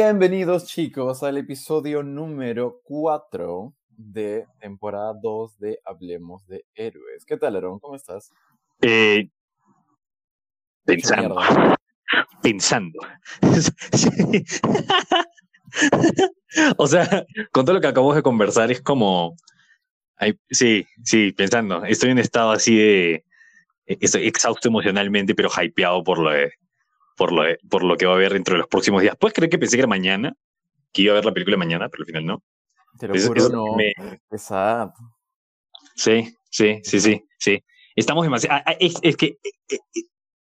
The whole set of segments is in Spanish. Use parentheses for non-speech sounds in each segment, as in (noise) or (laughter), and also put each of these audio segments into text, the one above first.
Bienvenidos chicos al episodio número 4 de temporada 2 de Hablemos de Héroes. ¿Qué tal, Aaron? ¿Cómo estás? Eh, pensando. (laughs) Pensando. (laughs) o sea, con todo lo que acabamos de conversar es como... sí, sí, pensando. Estoy en estado así de... Estoy exhausto emocionalmente, pero hypeado por lo de por lo, por lo que va a haber dentro de los próximos días. ¿Puedes creer que pensé que era mañana? Que iba a ver la película mañana, pero al final no. Te lo juro, no. Me... Sí, sí, sí, sí, sí. Estamos demasiado... Ah, es, es, que eh, eh, eh,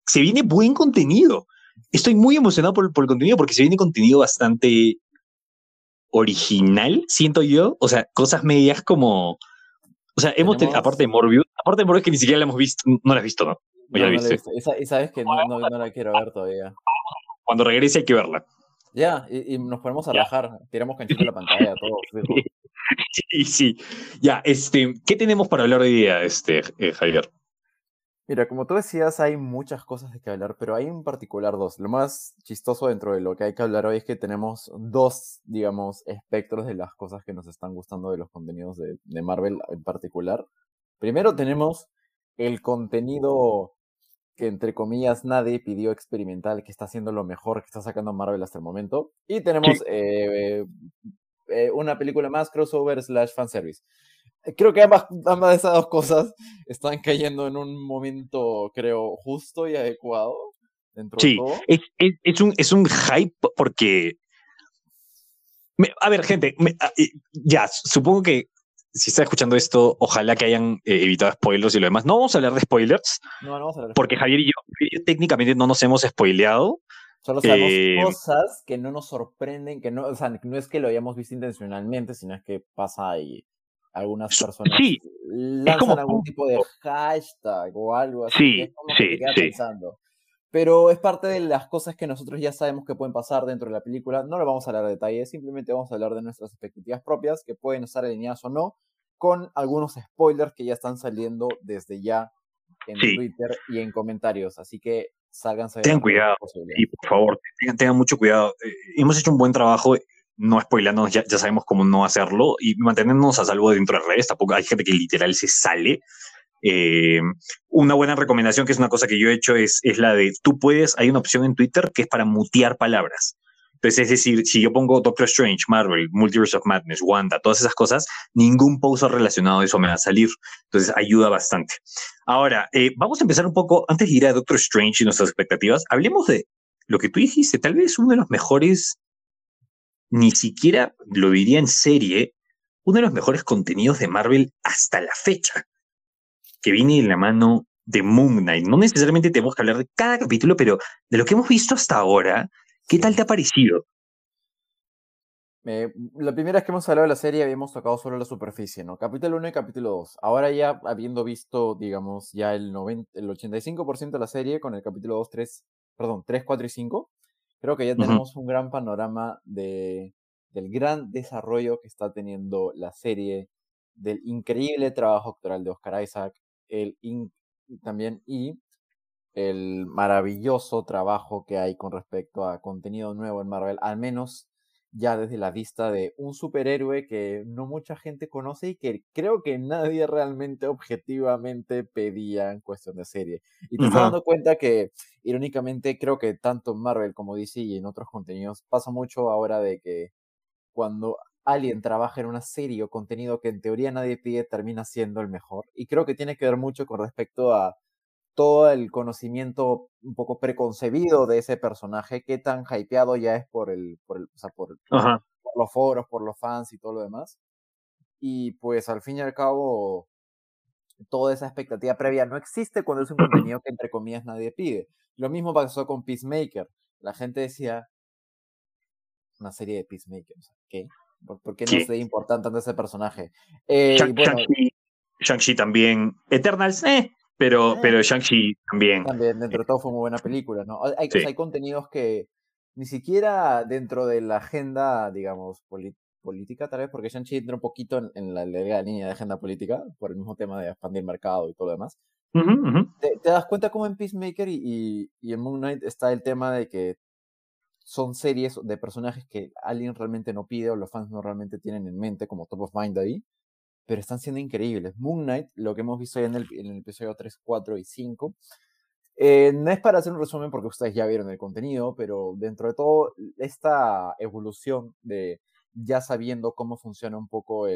se viene buen contenido. Estoy muy emocionado por, por el contenido porque se viene contenido bastante original, siento yo. O sea, cosas medias como... O sea, hemos tenido, aparte de Morbius, aparte de Morbius que ni siquiera la hemos visto, no la has visto, ¿no? No, la viste. Esa, sabes que no, no, la quiero ver todavía. Cuando regrese hay que verla. Ya, y, nos ponemos a rajar, tiramos canchita en la pantalla, todo. (laughs) Sí, sí. Ya, este, ¿qué tenemos para hablar hoy día, este, eh, Javier? Mira, como tú decías, hay muchas cosas de que hablar, pero hay en particular dos. Lo más chistoso dentro de lo que hay que hablar hoy es que tenemos dos, digamos, espectros de las cosas que nos están gustando de los contenidos de, de Marvel en particular. Primero tenemos el contenido que entre comillas nadie pidió experimental, que está haciendo lo mejor que está sacando Marvel hasta el momento. Y tenemos eh, eh, una película más, crossover slash fanservice. Creo que ambas, ambas de esas dos cosas (laughs) están cayendo en un momento, creo, justo y adecuado. Dentro sí, de todo. Es, es, un, es un hype porque... a ver, gente, ah, ya, supongo que si está escuchando esto, ojalá que hayan eh, evitado spoilers y lo demás. No vamos a hablar de spoilers. No, no vamos a hablar de Porque Javier y yo, técnicamente no nos hemos spoileado. Solo sabemos eh, cosas que no nos sorprenden, que no, o sea, no es que lo hayamos visto intencionalmente, sino es que pasa y algunas personas sí, lanzan algún tipo de hashtag o algo así. Sí, sí, sí. Pensando. Pero es parte de las cosas que nosotros ya sabemos que pueden pasar dentro de la película. No lo vamos a hablar de detalles, simplemente vamos a hablar de nuestras expectativas propias, que pueden estar alineadas o no, con algunos spoilers que ya están saliendo desde ya en Twitter y en comentarios. Así que sálganse. Tengan cuidado. Y por favor, tengan, mucho cuidado. Eh, hemos hecho un buen trabajo no spoilando, ya, ya, sabemos cómo no hacerlo y mantenernos a salvo dentro de redes. Tampoco hay gente que literal se sale eh, una buena recomendación, que es una cosa que yo he hecho, es, es la de, tú puedes, hay una opción en Twitter que es para mutear palabras. Entonces, es decir, si yo pongo Doctor Strange, Marvel, Multiverse of Madness, Wanda, todas esas cosas, ningún post relacionado a eso me va a salir. Entonces, ayuda bastante. Ahora, eh, vamos a empezar un poco, antes de ir a Doctor Strange y nuestras expectativas, hablemos de lo que tú dijiste, tal vez uno de los mejores, ni siquiera lo diría en serie, uno de los mejores contenidos de Marvel hasta la fecha que viene en la mano de Moon Knight. No necesariamente tenemos que hablar de cada capítulo, pero de lo que hemos visto hasta ahora, ¿qué tal te ha parecido? la primera vez que hemos hablado de la serie habíamos tocado solo la superficie, ¿no? Capítulo 1 y capítulo 2. Ahora ya habiendo visto, digamos, ya el, 90, el 85% de la serie con el capítulo 2, 3, perdón, 3, 4 y 5, creo que ya tenemos un gran panorama de, del gran desarrollo que está teniendo la serie, del increíble trabajo actoral de Oscar Isaac, el también y el maravilloso trabajo que hay con respecto a contenido nuevo en Marvel, al menos ya desde la vista de un superhéroe que no mucha gente conoce y que creo que nadie realmente objetivamente pedía en cuestión de serie. Y te estás dando cuenta que, irónicamente, creo que tanto en Marvel como DC y en otros contenidos pasa mucho ahora de que cuando alguien trabaja en una serie o contenido que en teoría nadie pide, termina siendo el mejor. Y creo que tiene que ver mucho con respecto a todo el conocimiento un poco preconcebido de ese personaje, qué tan hypeado ya es por el, por, el, o sea, por, los foros, por los fans y todo lo demás. Y pues al fin y al cabo, toda esa expectativa previa no existe cuando es un contenido que entre comillas nadie pide. Lo mismo pasó con Peacemaker. La gente decía, una serie de Peacemaker, ¿qué? ¿Por, qué no se importante tanto ese personaje? Eh, Shang-Chi también. Eternals, eh, pero, eh. pero Shang-Chi también. También, dentro de todo fue muy buena película, ¿no? Hay, hay contenidos que ni siquiera dentro de la agenda, digamos, política, tal vez, porque Shang-Chi entra un poquito en, la, línea de agenda política, por el mismo tema de expandir el mercado y todo lo demás. Te, das cuenta como en Peacemaker y, y, en Moon Knight está el tema de que son series de personajes que alguien realmente no pide o los fans no realmente tienen en mente, como Top of Mind ahí, pero están siendo increíbles. Moon Knight, lo que hemos visto ya en el, episodio 3, 4 y 5, eh, no es para hacer un resumen porque ustedes ya vieron el contenido, pero dentro de todo, esta evolución de ya sabiendo cómo funciona un poco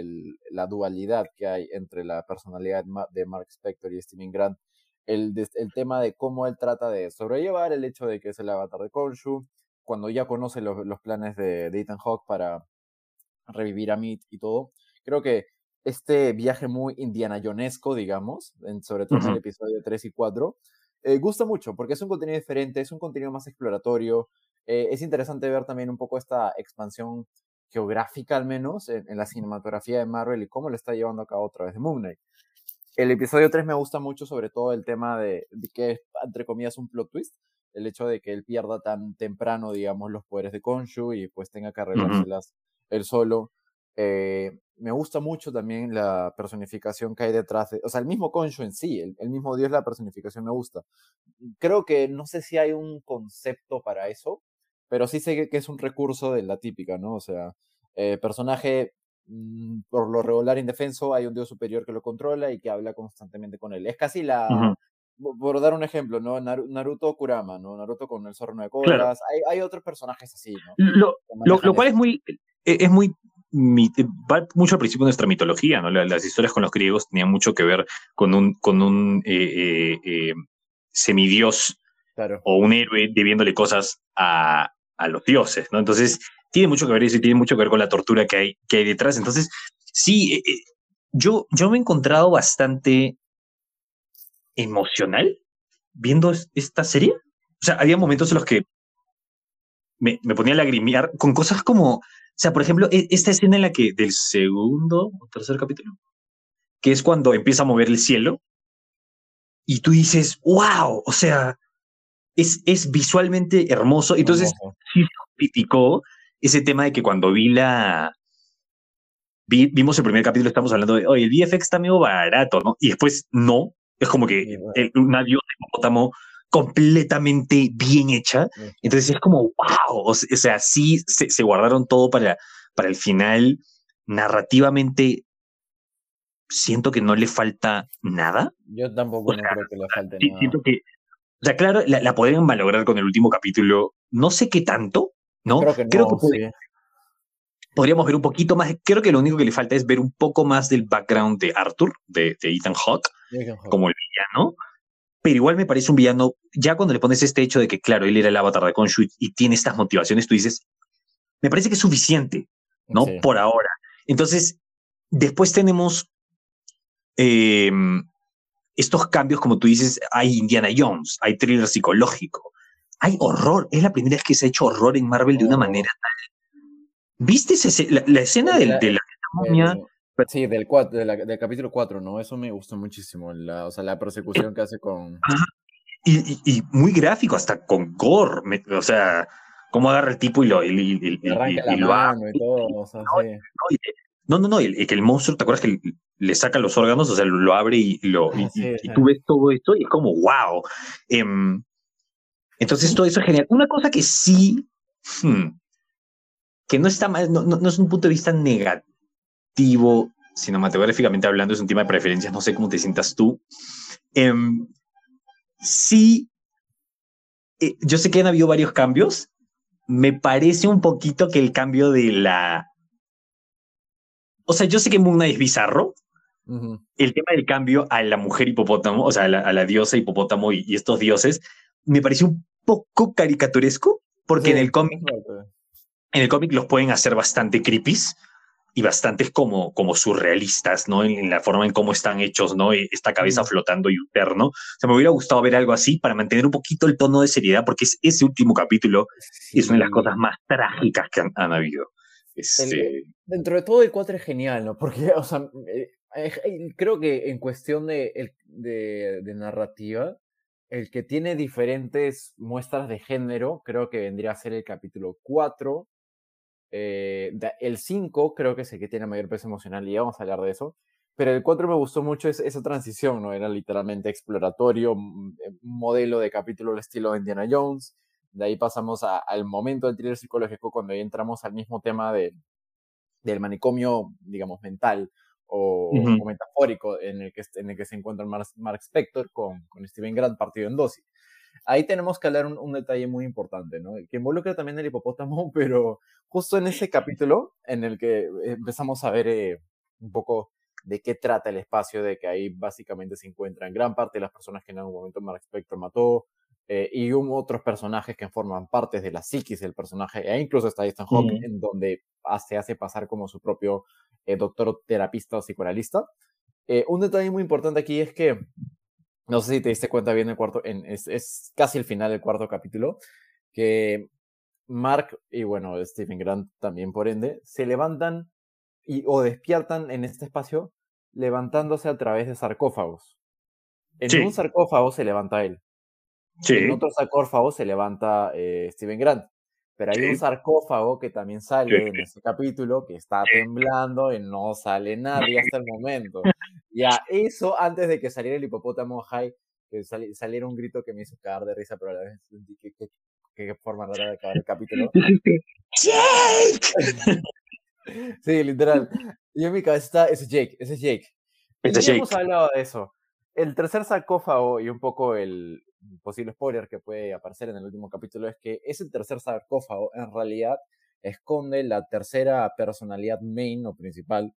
la dualidad que hay entre la personalidad de Mark Spector y Steven Grant, el, el tema de cómo él trata de sobrellevar el hecho de que es el avatar de Khonshu, cuando ya conoce los, los planes de, de, Ethan Hawke para revivir a Meat y todo. Creo que este viaje muy indiana jonesco, digamos, en, sobre todo en el episodio 3 y 4, eh, gusta mucho porque es un contenido diferente, es un contenido más exploratorio. Eh, es interesante ver también un poco esta expansión geográfica, al menos, en, la cinematografía de Marvel y cómo lo está llevando a cabo a través de Moon Knight. El episodio 3 me gusta mucho, sobre todo el tema de, que es, entre comillas, un plot twist. El hecho de que él pierda tan temprano, digamos, los poderes de Khonshu y pues tenga que arreglárselas él solo. Eh, me gusta mucho también la personificación que hay detrás de, o sea, el mismo Concho en sí, el, mismo Dios, la personificación me gusta. Creo que no sé si hay un concepto para eso, pero sí sé que, es un recurso de la típica, ¿no? O sea, eh, personaje mm, por lo regular indefenso, hay un dios superior que lo controla y que habla constantemente con él. Es casi la, por dar un ejemplo, ¿no? Naruto Kurama, ¿no? Naruto con el zorro de colas. Hay, hay, otros personajes así, ¿no? Lo, lo, lo cual es muy, e, es muy va mucho al principio de nuestra mitología, ¿no? Las historias con los griegos tenían mucho que ver con un, con un eh, eh, eh, semidios o un héroe debiéndole cosas a, a, los dioses, ¿no? Entonces, tiene mucho que ver eso y tiene mucho que ver con la tortura que hay, que hay detrás. Entonces, sí, yo, yo me he encontrado bastante emocional viendo esta serie. O sea, había momentos en los que me, me ponía a lagrimear con cosas como o sea, por ejemplo, e, esta escena en la que del segundo o tercer capítulo, que es cuando empieza a mover el cielo, y tú dices, wow, o sea, es, es visualmente hermoso. Entonces, sí criticó ese tema de que cuando vi la... vimos el primer capítulo, estamos hablando de, oye, el VFX está medio barato, ¿no? Y después no, es como que el, una diosa de completamente bien hecha. Entonces es como, wow, o sea, sí se, guardaron todo para, para el final. Narrativamente, siento que no le falta nada. Yo tampoco creo que le falte nada. Siento que, o sea, claro, la, la podrían malograr con el último capítulo. No sé qué tanto, ¿no? Creo que, creo podríamos ver un poquito más. Creo que lo único que le falta es ver un poco más del background de Arthur, de, de Ethan Hawke, como el villano pero igual me parece un villano, ya cuando le pones este hecho de que, claro, él era el avatar de Khonshu y tiene estas motivaciones, tú dices, me parece que es suficiente, ¿no? Por ahora. Entonces, después tenemos em, estos cambios, como tú dices, hay Indiana Jones, hay thriller psicológico, hay horror. Es la primera vez que se ha hecho horror en Marvel de una oh. manera tal. ¿Viste la, escena del, de la momia? Sí, del, cuatro, del capítulo 4, ¿no? Eso me gustó muchísimo, la, o sea, la persecución que hace con... Y, y, muy gráfico, hasta con gore, o sea, cómo agarra el tipo y lo... Y, y, y lo y no, no, no, el, que el monstruo, ¿te acuerdas que le saca los órganos? O sea, lo abre y, lo, ah, y, tú ves todo esto y es como, wow. Em, entonces, todo eso es genial. Una cosa que sí, hmm, que no está mal, no, no, es un punto de vista negativo cinematográficamente hablando, es un tema de preferencias, no sé cómo te sientas tú. Em, sí, eh, yo sé que han habido varios cambios. Me parece un poquito que el cambio de la... O sea, yo sé que Moon Knight es bizarro. El tema del cambio a la mujer hipopótamo, o sea, a la, diosa hipopótamo y, estos dioses, me pareció un poco caricaturesco, porque en el cómic, en el cómic los pueden hacer bastante creepy y bastantes como, como surrealistas, ¿no? En, la forma en cómo están hechos, ¿no? E, esta cabeza flotando y interno. O sea, me hubiera gustado ver algo así para mantener un poquito el tono de seriedad, porque es, ese último capítulo es una de las cosas más trágicas que han, habido. Este... dentro de todo el 4 es genial, ¿no? (laughs) Porque, o sea, eh, eh, creo que en cuestión de, de, de narrativa, el que tiene diferentes muestras de género, creo que vendría a ser el capítulo 4, eh, el 5 creo que es el que tiene mayor peso emocional y vamos a hablar de eso. Pero el 4 me gustó mucho esa transición, ¿no? Era literalmente exploratorio, un modelo de capítulo al estilo de Indiana Jones. De ahí pasamos al momento del thriller psicológico cuando ahí entramos al mismo tema de, del manicomio, digamos, mental o, metafórico en el, que, en el que se encuentra Mark, Spector con, con Steven Grant partido en dosis. Ahí tenemos que hablar un, un, detalle muy importante, ¿no? Que involucra también el hipopótamo, (laughs) pero justo en ese capítulo en el que empezamos a ver eh, un poco de qué trata el espacio, de que ahí básicamente se encuentran gran parte de las personas que en algún momento Mark Spector mató, eh, y hubo otros personajes que forman parte de la psiquis del personaje, e incluso está Ethan Hawke, en donde se hace pasar como su propio eh, doctor terapista o psicoanalista. Eh, un detalle muy importante aquí es que, no sé si te diste cuenta bien el cuarto, en, es, es, casi el final del cuarto capítulo, que Mark y bueno, Stephen Grant también por ende, se levantan y, o despiertan en este espacio levantándose a través de sarcófagos. En un sarcófago se levanta él. En otro sarcófago se levanta eh, Steven Grant. Pero hay un sarcófago que también sale en ese capítulo que está temblando y no sale nadie hasta el momento. Ya, (laughs) eso antes de que saliera el hipopótamo high, que saliera un grito que me hizo cagar de risa, pero a la vez qué, qué, forma rara de acabar el capítulo. (laughs) ¡Jake! (laughs) sí, literal. Y en mi cabeza está, ese Jake, ese es Jake. Ese y Jake. hemos hablado de eso. El tercer sarcófago y un poco el, posible spoiler que puede aparecer en el último capítulo es que ese tercer sarcófago en realidad esconde la tercera personalidad main o principal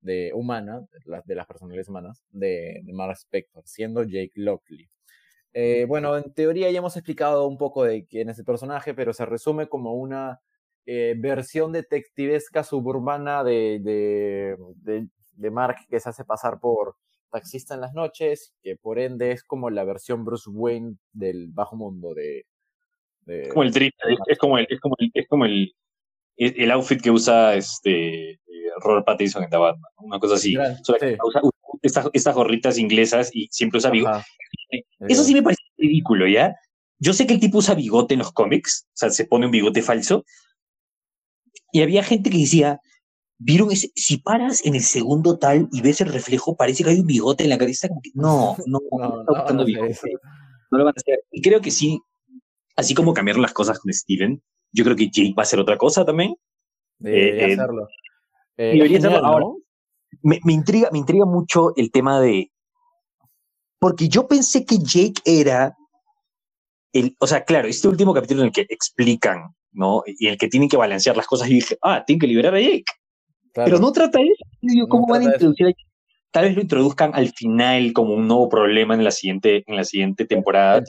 de humana, de las personalidades humanas, de, de Mark Spector, siendo Jake Lockley. Eh, bueno, en teoría ya hemos explicado un poco de quién es el personaje, pero se resume como una eh, versión detectivesca suburbana de, de, de, de Mark que se hace pasar por taxista en las noches, que por ende es como la versión Bruce Wayne del bajo mundo de... es como el drip, es, como el, es como el, es como el, el outfit que usa este eh, Robert Pattinson en The Batman, una cosa así. usa, estas, estas, gorritas inglesas y siempre usa bigote. Eso sí me parece ridículo, ¿ya? Yo sé que el tipo usa bigote en los cómics, o sea, se pone un bigote falso. Y había gente que decía, ¿Vieron ese? Si paras en el segundo tal y ves el reflejo, parece que hay un bigote en la cabeza. Como que, no, (laughs) no, no, no, no, bigote. no lo van a hacer. Y creo que sí, así como cambiaron las cosas con Steven, yo creo que Jake va a hacer otra cosa también. Debería eh, hacerlo. Eh, debería hacerlo ahora. Me, me, intriga, me intriga mucho el tema de. Porque yo pensé que Jake era. El, o sea, claro, este último capítulo en el que explican, ¿no? Y el que tienen que balancear las cosas, y dije, ah, tienen que liberar a Jake. Pero no trata eso. ¿Cómo van a introducir Tal vez lo introduzcan al final como un nuevo problema en la siguiente, en la siguiente temporada.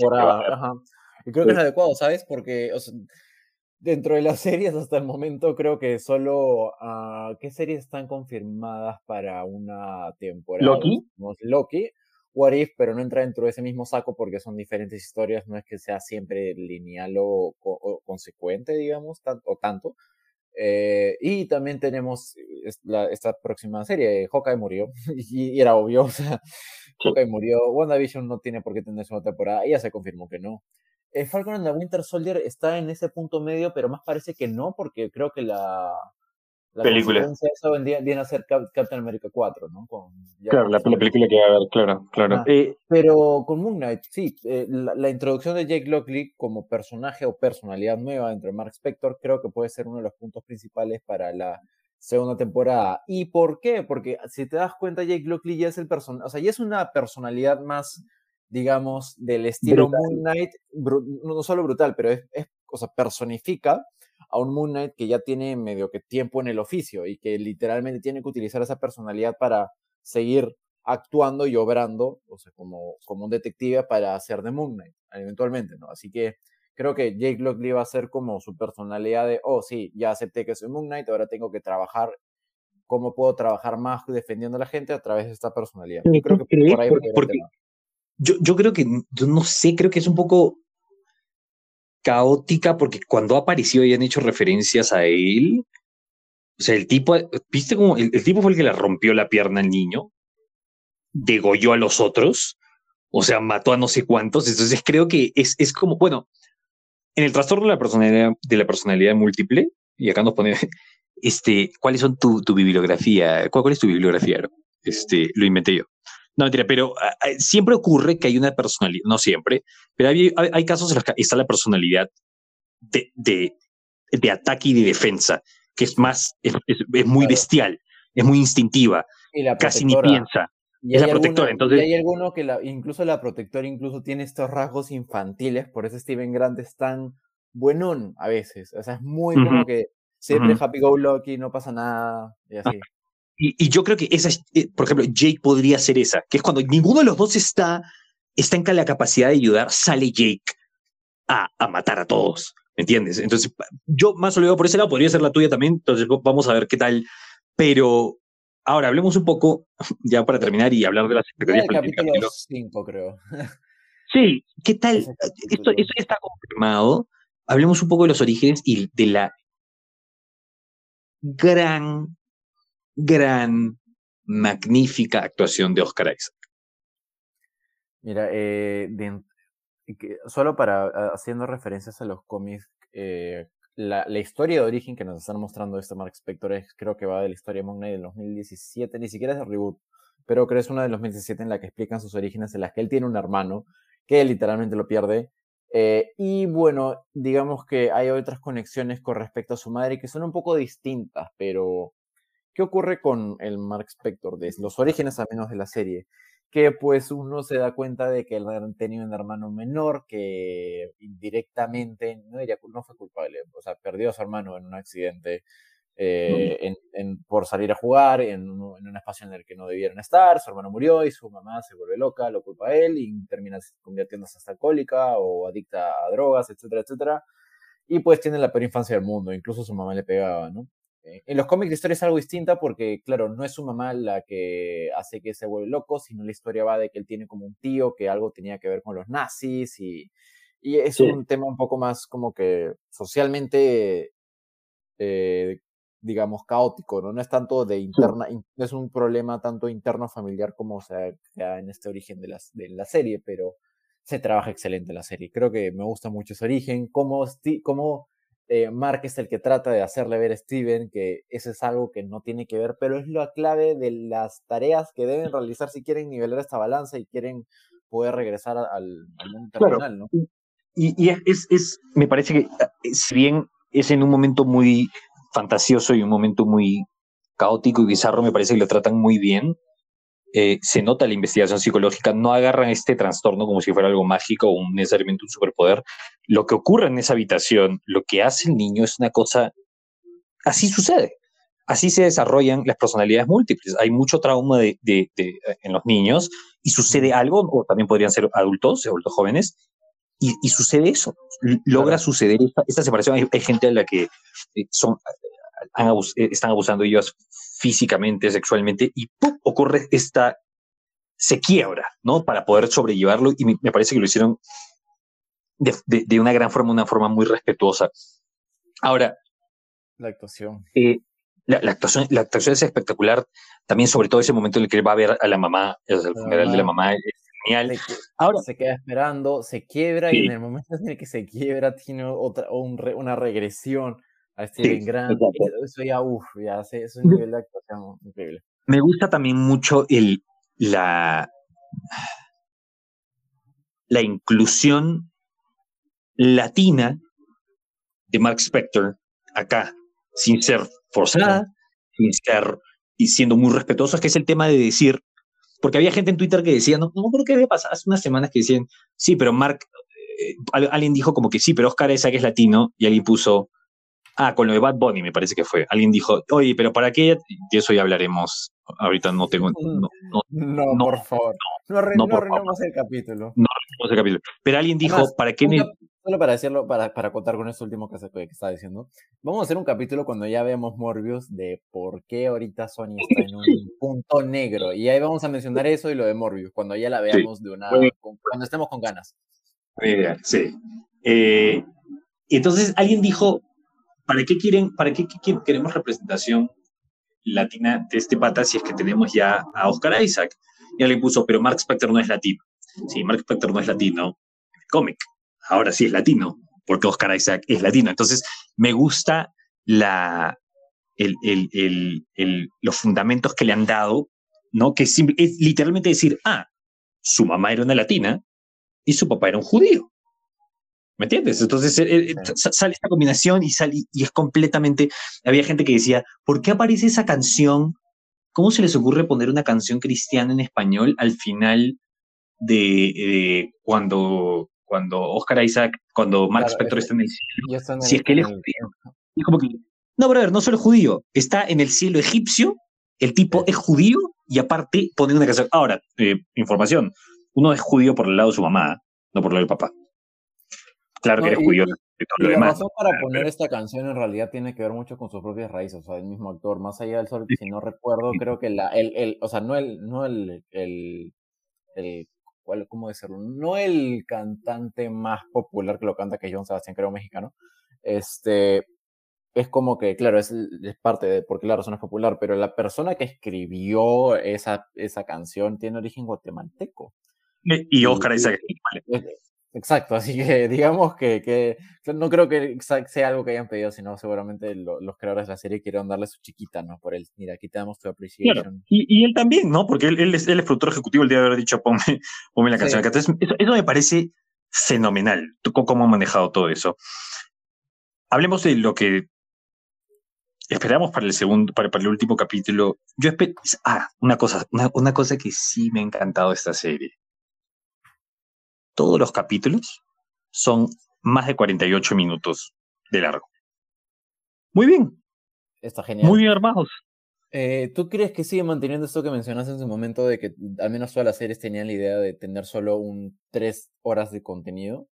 Y creo que es adecuado, ¿sabes? Porque dentro de las (laughs) series hasta el momento creo que solo uh, ¿qué series están confirmadas para una temporada? Loki. Loki, What If, pero no entra dentro de ese mismo saco porque son diferentes historias, no es que sea siempre lineal o, o consecuente, digamos, o tanto. Eh, y también tenemos esta próxima serie, Hawkeye murió, (laughs) y, era obvio, o sea, Hawkeye murió, WandaVision no tiene por qué tener su temporada, y ya se confirmó que no. Eh, Falcon and the Winter Soldier está en ese punto medio, pero más parece que no, porque creo que la, la película. Eso viene a ser Captain America 4, ¿no? claro, la, película que va a ver, claro, claro. Eh, pero con Moon Knight, sí, eh, la, introducción de Jake Lockley como personaje o personalidad nueva dentro de Mark Spector creo que puede ser uno de los puntos principales para la segunda temporada. ¿Y por qué? Porque si te das cuenta, Jake Lockley ya es el personaje, o sea, ya es una personalidad más, digamos, del estilo Moon Knight, no solo brutal, pero es, es, o sea, personifica a un Moon Knight que ya tiene medio que tiempo en el oficio y que literalmente tiene que utilizar esa personalidad para seguir actuando y obrando, o sea, como, como un detective para hacer de Moon Knight, eventualmente, ¿no? Así que creo que Jake Lockley va a ser como su personalidad de, oh, sí, ya acepté que soy Moon Knight, ahora tengo que trabajar, ¿cómo puedo trabajar más defendiendo a la gente a través de esta personalidad? Yo creo que por ahí yo, yo creo que, yo no sé, creo que es un poco caótica porque cuando apareció y han hecho referencias a él, o sea, el tipo, ¿viste cómo el, tipo fue el que le rompió la pierna al niño? Degolló a los otros, o sea, mató a no sé cuántos, entonces creo que es, es como, bueno, en el trastorno de la personalidad, de la personalidad múltiple, y acá nos pone, (laughs) este, ¿cuáles son tu, tu bibliografía? ¿Cuál, es tu bibliografía? Este, lo inventé yo. No, mentira, pero ah, ah, siempre ocurre que hay una personalidad, no siempre, pero hay, hay, casos en los que está la personalidad de, de, ataque y de defensa, que es más, es, muy bestial, es muy instintiva, casi ni piensa. Y es la protectora, entonces... Y hay alguno que la, incluso la protectora incluso tiene estos rasgos infantiles, por eso Steven Grant es tan buenón a veces, o sea, es muy como que siempre happy go lucky, no pasa nada, y ah, así. Y, yo creo que esa, eh, por ejemplo, Jake podría ser esa, que es cuando ninguno de los dos está, está en la capacidad de ayudar, sale Jake a, a matar a todos, ¿me entiendes? Entonces, yo más o menos por ese lado, podría ser la tuya también, entonces vamos a ver qué tal. Pero ahora hablemos un poco, (laughs) ya para terminar y hablar de las expectativas políticas. capítulo 5, creo. (laughs) Sí, ¿qué tal? Esto, esto ya está confirmado. Hablemos un poco de los orígenes y de la gran gran, magnífica actuación de Oscar Isaac. Mira, eh, solo para haciendo referencias a los cómics, eh, la, historia de origen que nos están mostrando este Mark Spector es, creo que va de la historia de del 2017, ni siquiera es de reboot, pero creo que es una de 2017 en la que explican sus orígenes, en las que él tiene un hermano que literalmente lo pierde. Eh, y bueno, digamos que hay otras conexiones con respecto a su madre que son un poco distintas, pero ¿Qué ocurre con el Mark Spector de los orígenes al menos de la serie? Que pues uno se da cuenta de que él tenía un hermano menor que indirectamente, no, diría, no fue culpable, o sea, perdió a su hermano en un accidente eh, en, por salir a jugar en un, en un, espacio en el que no debieron estar, su hermano murió y su mamá se vuelve loca, lo culpa a él y termina convirtiéndose hasta alcohólica o adicta a drogas, etcétera, etcétera. Y pues tiene la peor infancia del mundo, incluso su mamá le pegaba, ¿no? Eh, en los cómics la historia es algo distinta porque, claro, no es su mamá la que hace que se vuelve loco, sino la historia va de que él tiene como un tío que algo tenía que ver con los nazis y, y es un tema un poco más como que socialmente, eh, digamos, caótico, ¿no? No es tanto de interna, no es un problema tanto interno familiar como se da en este origen de la, de la serie, pero se trabaja excelente la serie. Creo que me gusta mucho ese origen, cómo, cómo eh, Mark es el que trata de hacerle ver a Steven que eso es algo que no tiene que ver, pero es la clave de las tareas que deben realizar si quieren nivelar esta balanza y quieren poder regresar al, mundo terminal, ¿no? Y, es, es, me parece que eh, si bien es en un momento muy fantasioso y un momento muy caótico y bizarro, me parece que lo tratan muy bien. Eh, se nota la investigación psicológica, no agarran este trastorno como si fuera algo mágico o un, necesariamente un superpoder. Lo que ocurre en esa habitación, lo que hace el niño es una cosa, así sucede. Así se desarrollan las personalidades múltiples. Hay mucho trauma de, de, en los niños y sucede algo, o también podrían ser adultos, adultos jóvenes, y, y sucede eso. Logra suceder esta, separación. Hay, gente a la que eh, son, eh, están abusando ellos físicamente, sexualmente, y ocurre esta, se quiebra, ¿no? Para poder sobrellevarlo, y me, parece que lo hicieron de, de, una gran forma, una forma muy respetuosa. Ahora. La actuación. Eh, la, actuación, la actuación es espectacular, también sobre todo ese momento en el que va a ver a la mamá, el funeral de la mamá, es genial. Se, Ahora, se queda esperando, se quiebra y en el momento en el que se quiebra tiene otra, una regresión a Steven Grant. Eso ya, uff, ya es un nivel de actuación increíble. Me gusta también mucho el, la, la inclusión latina de Mark Spector acá, sin ser forzada, sin ser y siendo muy respetuoso, que es el tema de decir, porque había gente en Twitter que decía, no, no creo que había pasado hace unas semanas que decían, sí, pero Mark, eh, alguien dijo como que sí, pero Oscar esa que es latino, y alguien puso, Ah, con lo de Bad Bunny me parece que fue. Alguien dijo, oye, pero ¿para qué? De eso ya hablaremos. Ahorita no tengo. No, no, por favor. No, no, no el capítulo. No arruinemos el capítulo. Pero alguien dijo, ¿para qué? Solo para decirlo, para, para contar con esto último que, se, que estaba diciendo. Vamos a hacer un capítulo cuando ya veamos Morbius de por qué ahorita Sony (laughs) está en un punto negro. Y ahí vamos a mencionar eso y lo de Morbius, cuando ya la veamos de una. cuando estemos con ganas. Sí. Eh, entonces alguien dijo, ¿para qué quieren, para qué, queremos representación latina de este pata si es que tenemos ya a Oscar Isaac? Y alguien puso, pero Mark Spector no es latino. Sí, Mark Spector no es latino cómic. Ahora sí es latino, porque Oscar Isaac es latino. Entonces, me gusta la, el, el, el, los fundamentos que le han dado, ¿no? Que es, es literalmente decir, ah, su mamá era una latina y su papá era un judío. ¿Me entiendes? Entonces eh, eh, sale esta combinación y, sale, y es completamente... Había gente que decía, ¿por qué aparece esa canción? ¿Cómo se les ocurre poner una canción cristiana en español al final de cuando, cuando Oscar Isaac, cuando Mark Spector está en el cielo? si es que él es judío. Y como que, no, brother, no solo judío, está en el cielo egipcio, el tipo es judío y aparte pone una canción. Ahora, eh, información, uno es judío por el lado de su mamá, no por el lado del papá. Claro que eres judío. Y la razón para poner esta canción en realidad tiene que ver mucho con sus propias raíces, o sea, el mismo actor, más allá del sol, si no recuerdo, creo que la, el, el, o sea, no el, no el, el, el ¿cómo decirlo? No el cantante más popular que lo canta, que es John Sebastián, creo mexicano, este, es como que, claro, es, es, parte de porque la razón es popular, pero la persona que escribió esa, esa canción tiene origen guatemalteco. Y Oscar que Exacto, así que (laughs) digamos que, que, no creo que sea algo que hayan pedido, sino seguramente los creadores de la serie quieren darle su chiquita, ¿no? Por él, mira, aquí te damos tu apreciación. Y, y, él también, ¿no? Porque él, él, es, el productor ejecutivo el día de haber dicho, ponme, (laughs) ponme la canción Entonces, eso, me parece fenomenal, cómo ha manejado todo eso. Hablemos de lo que esperamos para el segundo, para, para el último capítulo. Yo espero, ah, una cosa, una, una cosa que sí me ha encantado de esta serie todos los capítulos son más de 48 minutos de largo. Muy bien. Está genial. Muy bien armados. Eh, ¿Tú crees que sigue manteniendo esto que mencionaste en su momento de que al menos todas las series tenían la idea de tener solo un tres horas de contenido?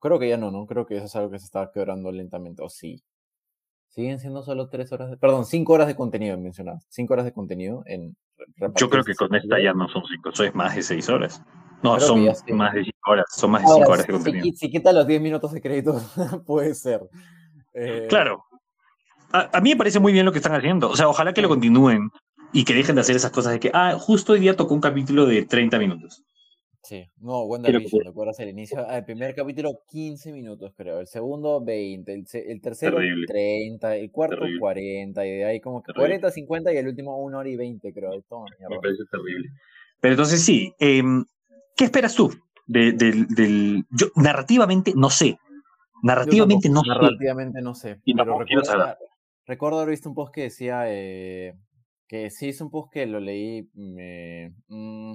Creo que ya no, ¿no? Creo que eso es algo que se está quebrando lentamente, o sí. Siguen siendo solo tres horas, de, perdón, cinco horas de contenido mencionadas. Cinco horas de contenido en... Yo creo que con esta ya no son cinco, eso es más de seis horas. No, son más de 5 horas, son más de 5 horas de contenido. Si, si quita los 10 minutos de crédito, (laughs) puede ser. Eh, claro. A, mí me parece muy bien lo que están haciendo. O sea, ojalá que lo continúen y que dejen de hacer esas cosas de que, ah, justo hoy día tocó un capítulo de 30 minutos. Sí, no, WandaVision, ¿recuerdas el inicio? Ah, el primer capítulo, 15 minutos, creo. El segundo, 20. El, tercero, 30. El cuarto, 40. Y de ahí como que 40, 50 y el último, 1 hora y 20, creo. me parece terrible. Pero entonces sí, eh, ¿Qué esperas tú? del, yo, narrativamente no sé. Narrativamente no sé. Narrativamente no sé. pero recuerdo, haber visto un post que decía eh, que sí hice un post que lo leí. Mm,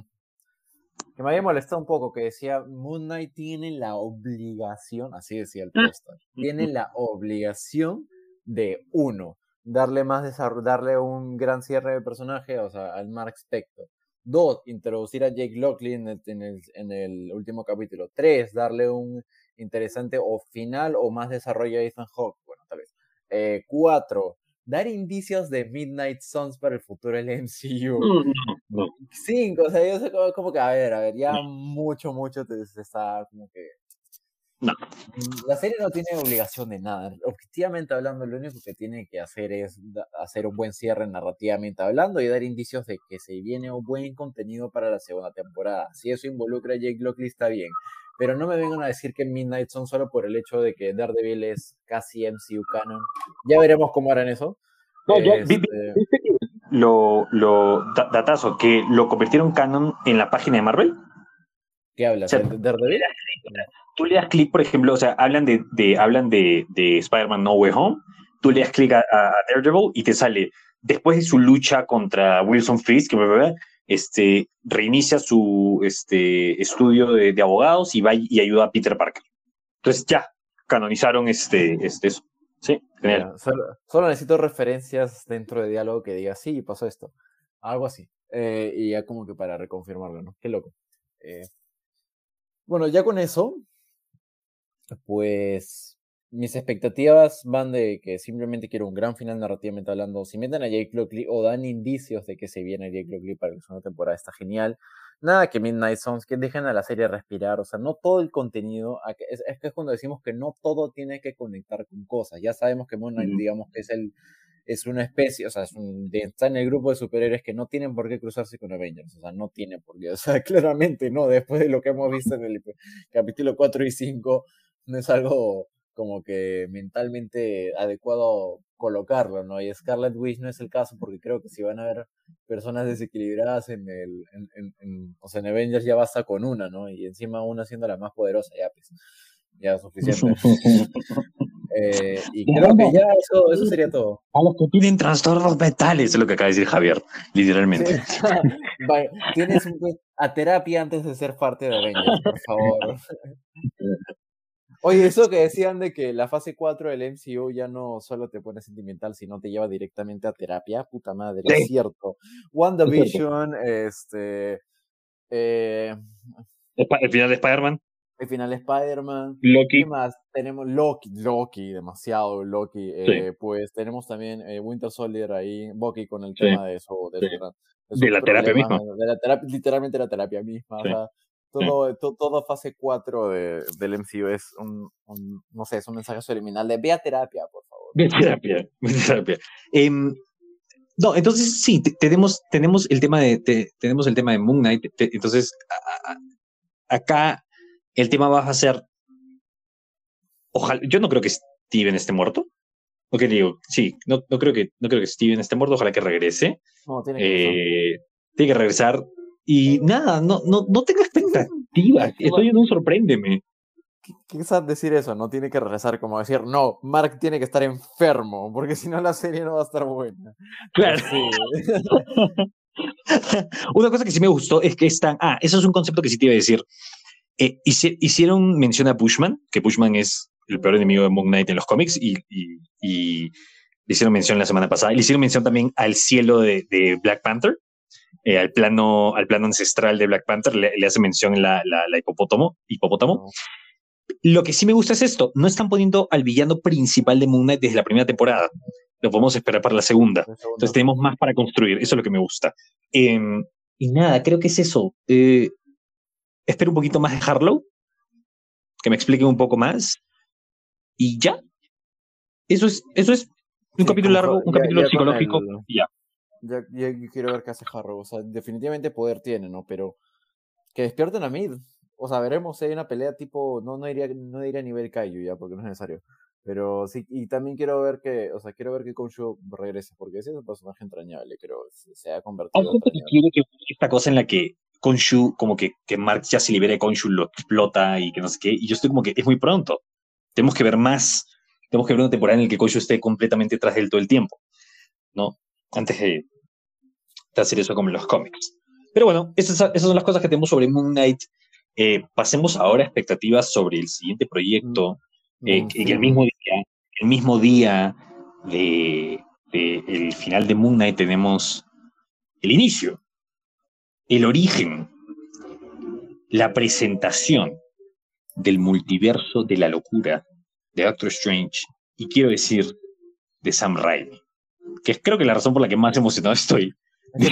que me había molestado un poco, que decía Moon Knight tiene la obligación, así decía el ah. post, tiene la obligación de uno, darle más darle un gran cierre de personaje, o sea, al Mark Spector. Dos, introducir a Jake Lockley en el, en el, en el último capítulo. Tres, darle un interesante o final o más desarrollo a Ethan Hawke. Bueno, tal vez. Eh, cuatro, dar indicios de Midnight Suns para el futuro del (laughs) MCU. Cinco, o sea, yo sé como, que, a ver, a ver, ya mucho, mucho te, está como que no. Mm, la serie no tiene obligación de nada. Objetivamente hablando, lo único que tiene que hacer es hacer un buen cierre narrativamente hablando y dar indicios de que se viene un buen contenido para la segunda temporada. Si eso involucra a Jake Lockley, está bien. Pero no me vengan a decir que Midnight son solo por el hecho de que Daredevil es casi MCU canon. Ya veremos cómo harán eso. No, ya, este lo, lo datazo, que lo convirtieron canon en la página de Marvel. ¿Qué hablas? ¿De Daredevil? tú le das clic, por ejemplo, o sea, hablan de, de hablan de, de Spider-Man No Way Home, tú le das clic a, Daredevil y te sale, después de su lucha contra Wilson Fisk, que este, reinicia su este, estudio de, de, abogados y va y ayuda a Peter Parker. Entonces ya, canonizaron este, este eso. Sí, genial. solo, necesito referencias dentro de diálogo que diga, sí, pasó esto. Algo así. Eh, y ya como que para reconfirmarlo, ¿no? Qué loco. Eh, bueno, ya con eso, pues mis expectativas van de que simplemente quiero un gran final narrativamente hablando. Si meten a Jake Lockley o dan indicios de que se viene Jake Lockley para la segunda temporada, está genial. Nada que Midnight Suns, que dejen a la serie respirar, o sea, no todo el contenido, es, que es cuando decimos que no todo tiene que conectar con cosas. Ya sabemos que Moon Knight, digamos que es el es una especie, o sea, es un, está en el grupo de superhéroes que no tienen por qué cruzarse con Avengers, o sea, no tienen por qué, o sea, (laughs) claramente no, después de lo que hemos visto en el capítulo 4 y 5, no es algo como que mentalmente adecuado colocarlo, ¿no? Y Scarlet Witch no es el caso porque creo que si van a haber personas desequilibradas en el, o sea, en Avengers ya basta con una, ¿no? Y encima una siendo la más poderosa, ya pues. Ya, suficiente. (laughs) Eh, y creo que ya eso, eso sería todo. A los que tienen trastornos mentales, es lo que acaba de decir Javier, literalmente. (laughs) tienes a terapia antes de ser parte de Avengers, por favor. Oye, eso que decían de que la fase 4 del MCU ya no solo te pone sentimental, sino te lleva directamente a terapia, puta madre, es cierto. WandaVision, este... Eh, el final de Spider-Man. El final de Spider-Man. Loki. ¿Qué más? Tenemos Loki, Loki, demasiado Loki. Eh, pues tenemos también eh, Winter Soldier ahí, Bucky con el tema de eso. De, la terapia misma. De la terapia, literalmente la terapia misma. O sea, todo, todo, fase 4 de, del MCU es un, no sé, es un mensaje subliminal de ve a terapia, por favor. Ve a terapia, (laughs) ve a terapia. Em, no, entonces sí, tenemos, tenemos, el tema de, tenemos el tema de Moon Knight. entonces, acá el tema va a ser, ojalá, yo no creo que Steven esté muerto. ¿O qué digo? Sí, no, no, creo que, no creo que Steven esté muerto, ojalá que regrese. No, tiene que, eh, tiene que regresar. Y nada, no, no, no tengo expectativas. Estoy en un sorpréndeme. ¿Qué, qué decir eso? No tiene que regresar, como decir, no, Mark tiene que estar enfermo, porque si no la serie no va a estar buena. Claro. (laughs) Una cosa que sí me gustó es que están. Ah, eso es un concepto que sí te iba a decir. Eh, hicieron mención a Bushman, que Bushman es el peor enemigo de Moon Knight en los cómics, y, le hicieron mención la semana pasada. Le hicieron mención también al cielo de, Black Panther, eh, al, plano, al plano ancestral de Black Panther, le, hace mención la, la, hipopótamo. hipopótamo. Lo que sí me gusta es esto, no están poniendo al villano principal de Moon Knight desde la primera temporada. Lo podemos esperar para la segunda. Entonces tenemos más para construir, eso es lo que me gusta. Em, y nada, creo que es eso. Eh, espero un poquito más de Harlow, que me explique un poco más, y ya. Eso es, eso es un capítulo largo, un capítulo psicológico, y ya. Ya, quiero ver qué hace Harlow. O sea, definitivamente poder tiene, ¿no? Pero que despierten a Mid. O sea, veremos si hay una pelea tipo. No, no iría, no iría a nivel Kaiju ya, porque no es necesario. Pero sí, y también quiero ver que, o sea, quiero ver que Konshu regrese, porque ese es un personaje entrañable, creo, se ha convertido. Hay gente que quiere que esta cosa en la que Konshu, como que, que Mark ya se libere de Konshu, lo explota y que no sé qué. Y yo estoy como que es muy pronto. Tenemos que ver más, tenemos que ver una temporada en la que Konshu esté completamente tras él todo el tiempo, ¿no? Antes de, hacer eso como en los cómics. Pero bueno, esas, esas, son las cosas que tenemos sobre Moon Knight. Eh, pasemos ahora a expectativas sobre el siguiente proyecto. Mm, eh, en el mismo día, el mismo día de, de el final de Moon Knight tenemos el inicio el origen, la presentación del multiverso de la locura de Doctor Strange y quiero decir de Sam Raimi, que es creo que la razón por la que más emocionado estoy.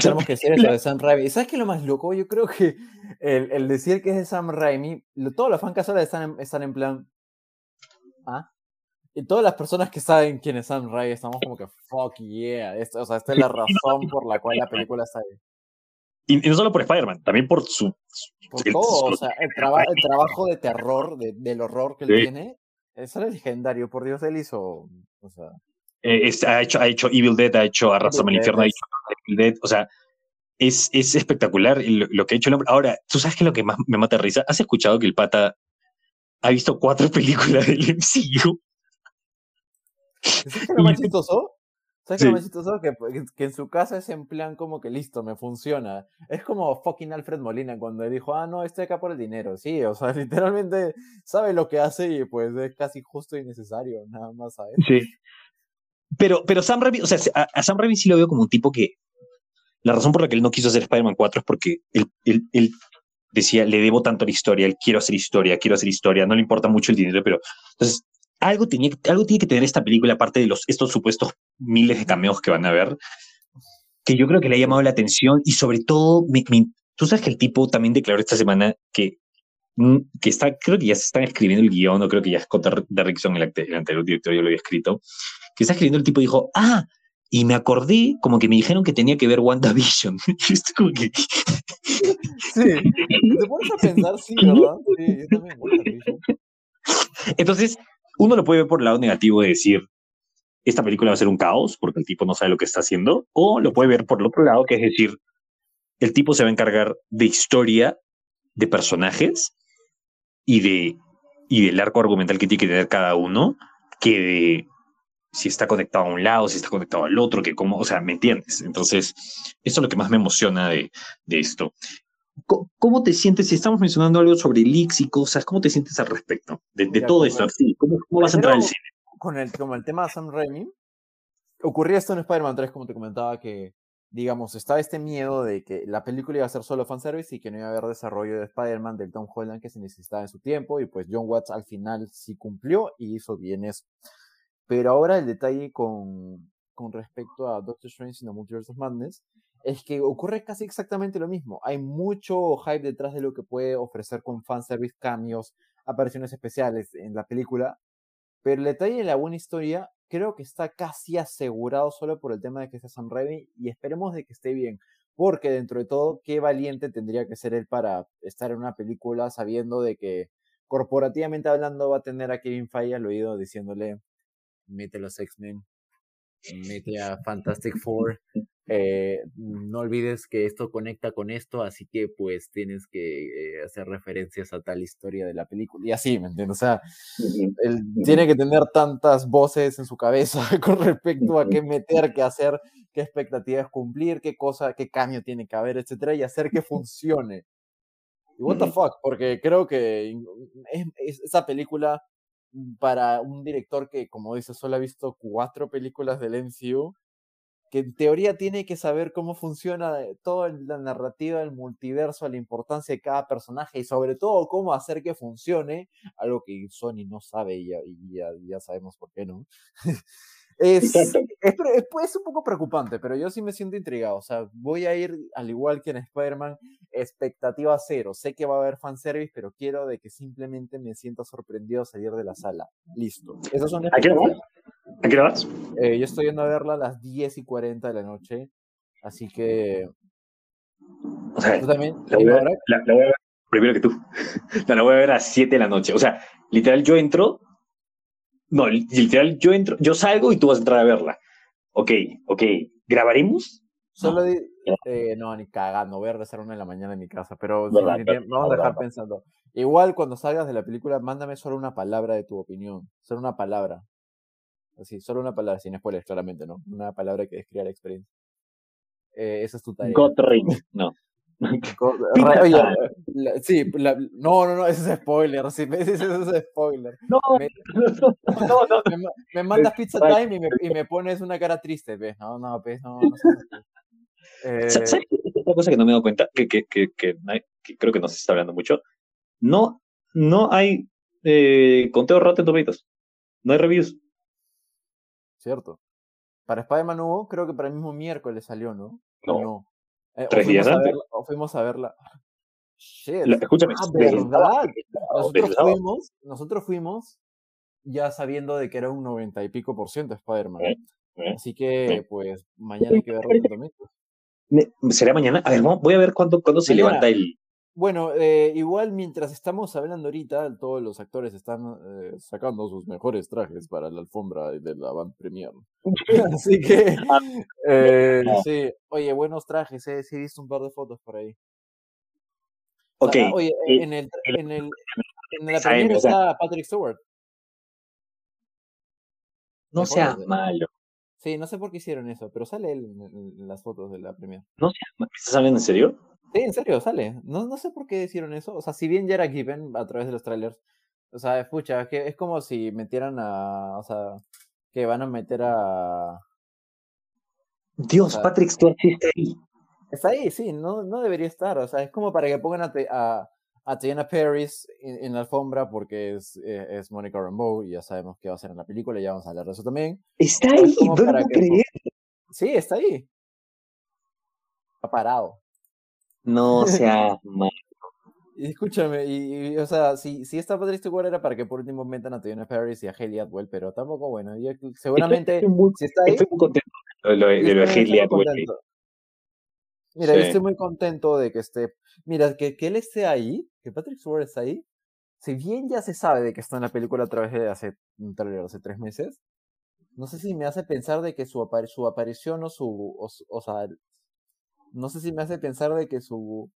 tenemos que decir eso de (laughs) Sam Raimi. ¿Sabes qué es lo más loco? Yo creo que el, decir que es de Sam Raimi, todos los fans casuales están, están en plan. ¿Ah? Y todas las personas que saben quién es Sam Raimi estamos como que fuck yeah. o sea, esta es la (laughs) razón por la cual la película está ahí. Y, no solo por Spider-Man, también por su... Por todo, o sea, el, el trabajo de terror, de, del horror que él tiene, es legendario, por Dios, él hizo... O sea... Eh, ha, hecho, ha hecho Evil Dead, ha hecho Arrastra al Infierno, ha hecho Evil Dead, o sea, es, es espectacular lo, que ha hecho el hombre. Ahora, ¿tú sabes qué es lo que más me mata risa? ¿Has escuchado que el pata ha visto cuatro (laughs) películas del MCU? ¿Es lo más (laughs) chistoso? ¿Sabes qué me Que, pues, que, en su casa es en plan como que listo, me funciona. Es como fucking Alfred Molina cuando dijo, ah, no, estoy acá por el dinero. Sí, o sea, (laughs) literalmente sabe lo que hace y pues es casi justo y necesario, nada más a Sí. Pero, pero Sam Raimi, o sea, a, Sam Raimi sí lo veo como un tipo que la razón por la que él no quiso hacer Spider-Man 4 es porque él, él, él, decía, le debo tanto a la historia, él quiero hacer historia, quiero hacer historia, no le importa mucho el dinero, pero entonces algo, tenía, algo tiene que tener esta película, aparte de los, estos supuestos miles de cameos que van a ver, que yo creo que le ha llamado la atención y sobre todo, tú sabes que el tipo también declaró esta semana que, mm, que está, creo que ya se están escribiendo el guion, o creo que ya Scott Derrickson, el, el anterior director, yo lo había escrito, que está escribiendo el tipo dijo, ah, y me acordé como que me dijeron que tenía que ver WandaVision. (laughs) y esto como que... sí, te pones a pensar, sí, ¿verdad? Sí, yo también WandaVision. Entonces, uno lo puede ver por el lado negativo de decir, esta película va a ser un caos porque el tipo no sabe lo que está haciendo, o lo puede ver por el otro lado, que es decir, el tipo se va a encargar de historia, de personajes y de y del arco argumental que tiene que tener cada uno que de si está conectado a un lado, si está conectado al otro, que cómo, o sea, ¿me entiendes? Entonces, esto es lo que más me emociona de, de esto. ¿Cómo te sientes si estamos mencionando algo sobre leaks y cosas? ¿Cómo te sientes al respecto de, de todo esto? Sí, ¿cómo, ¿Cómo, vas a entrar al cine? Con el, como el tema de Sam Raimi, ocurría esto en Spider-Man 3, como te comentaba, que, digamos, estaba este miedo de que la película iba a ser solo fanservice y que no iba a haber desarrollo de Spider-Man del Tom Holland que se necesitaba en su tiempo, y pues John Watts al final sí cumplió y hizo bien eso. Pero ahora el detalle con, con respecto a Doctor Strange y the Multiverse of Madness es que ocurre casi exactamente lo mismo. Hay mucho hype detrás de lo que puede ofrecer con fanservice, cambios, apariciones especiales en la película, pero el detalle de la buena historia creo que está casi asegurado solo por el tema de que sea Sam Raimi y esperemos de que esté bien, porque dentro de todo, qué valiente tendría que ser él para estar en una película sabiendo de que corporativamente hablando va a tener a Kevin Feige al oído diciéndole mete los X-Men, mete a Fantastic Four, eh, no olvides que esto conecta con esto, así que pues tienes que eh, hacer referencias a tal historia de la película. Y así, ¿me entiendes? O sea, él tiene que tener tantas voces en su cabeza (laughs) con respecto a qué meter, qué hacer, qué expectativas cumplir, qué cosa, qué cambio tiene que haber, etcétera, y hacer que funcione. Y what the fuck, porque creo que esa película para un director que, como dices, solo ha visto cuatro películas del MCU, que en teoría tiene que saber cómo funciona eh, toda la narrativa del multiverso, la importancia de cada personaje y sobre todo cómo hacer que funcione, algo que Sony no sabe y ya, ya sabemos por qué no. (laughs) Es, es, es, un poco preocupante, pero yo sí me siento intrigado. O sea, voy a ir, al igual que en Spider-Man, expectativa cero. Sé que va a haber fanservice, pero quiero de que simplemente me sienta sorprendido salir de la sala. Listo. Esas son ¿A qué hora ¿A qué vas? Eh, yo estoy yendo a verla a las 10 y 40 de la noche. Así que. O sea, ¿tú también? La voy, a, la, voy a ver primero que tú. (laughs) la voy a ver a las 7 de la noche. O sea, literal, yo entro no, literal, yo entro, yo salgo y tú vas a entrar a verla. Ok, ok, ¿grabaremos? Solo eh, no, ni cagando, voy a rezar una en la mañana en mi casa, pero vamos a dejar pensando. Igual cuando salgas de la película, mándame solo una palabra de tu opinión, solo una palabra. Así, solo una palabra, sin spoilers, claramente, ¿no? Una palabra que describa la experiencia. Eh, esa es tu tarea. Ring, no. (laughs) (laughs) Oye, sí, no, no, no, ese es spoiler. Sí, (laughs) ese, es spoiler. No, me, no, no. Me, me mandas pizza time y me, y me, pones una cara triste, ¿ves? No, no, pues, no. no eh... ¿Sabes otra cosa que no me he dado cuenta? Que, que, que, que, creo que no se está hablando mucho. No, no hay eh, conteo Rotten Tomatoes. No hay reviews. Cierto. Para Spider-Man hubo, creo que para el mismo miércoles salió, ¿no? No. no. Eh, Tres días antes. o fuimos a verla. (laughs) Shit. escúchame. Ah, ¿verdad? Nosotros fuimos, nosotros fuimos ya sabiendo de que era un noventa y pico por ciento Spider-Man. ¿Eh? ¿Eh? Así que, pues, mañana hay que ver también. ¿Será mañana? A ver, voy a ver cuándo, cuándo se levanta el, bueno, eh, igual mientras estamos hablando ahorita, todos los actores están eh, sacando sus mejores trajes para la alfombra de la band premier. (laughs) (laughs) Así que, ah, eh, sí, oye, buenos trajes, eh, sí he visto un par de fotos por ahí. Ok. oye, en el, en el, (laughs) en la premier está Patrick Stewart. No sea malo. Sí, no sé por qué hicieron eso, pero sale él en, las fotos de la premier. No sea, ¿estás hablando en serio? Sí, en serio, sale. No, no sé por qué hicieron eso. O sea, si bien ya era given a través de los trailers, o sea, escucha, que es como si metieran a. O sea, que van a meter a. Dios, Patrick Stewart está ahí. Está ahí, sí, no, no debería estar. O sea, es como para que pongan a, a, a Tiana Paris en, la alfombra porque es, eh, es Monica Rambeau y ya sabemos qué va a hacer en la película, ya vamos a hablar de eso también. Está ahí, no lo puedo creer. Sí, está ahí. Está parado. No sea (laughs) mal. Y escúchame, y, o sea, si, si esta Patrick Stewart era para que por último metan a Tiana Paris y a Haley Atwell, pero tampoco, bueno, seguramente estoy muy, si está ahí. Estoy muy contento de lo de, Haley Atwell. Mira, yo estoy muy contento de que esté. Mira, que, que él esté ahí, que Patrick Stewart esté ahí. Si bien ya se sabe de que está en la película a través de hace un trailer, hace tres meses, no sé si me hace pensar de que su, su aparición o su. O, o sea, no sé si me hace pensar de que su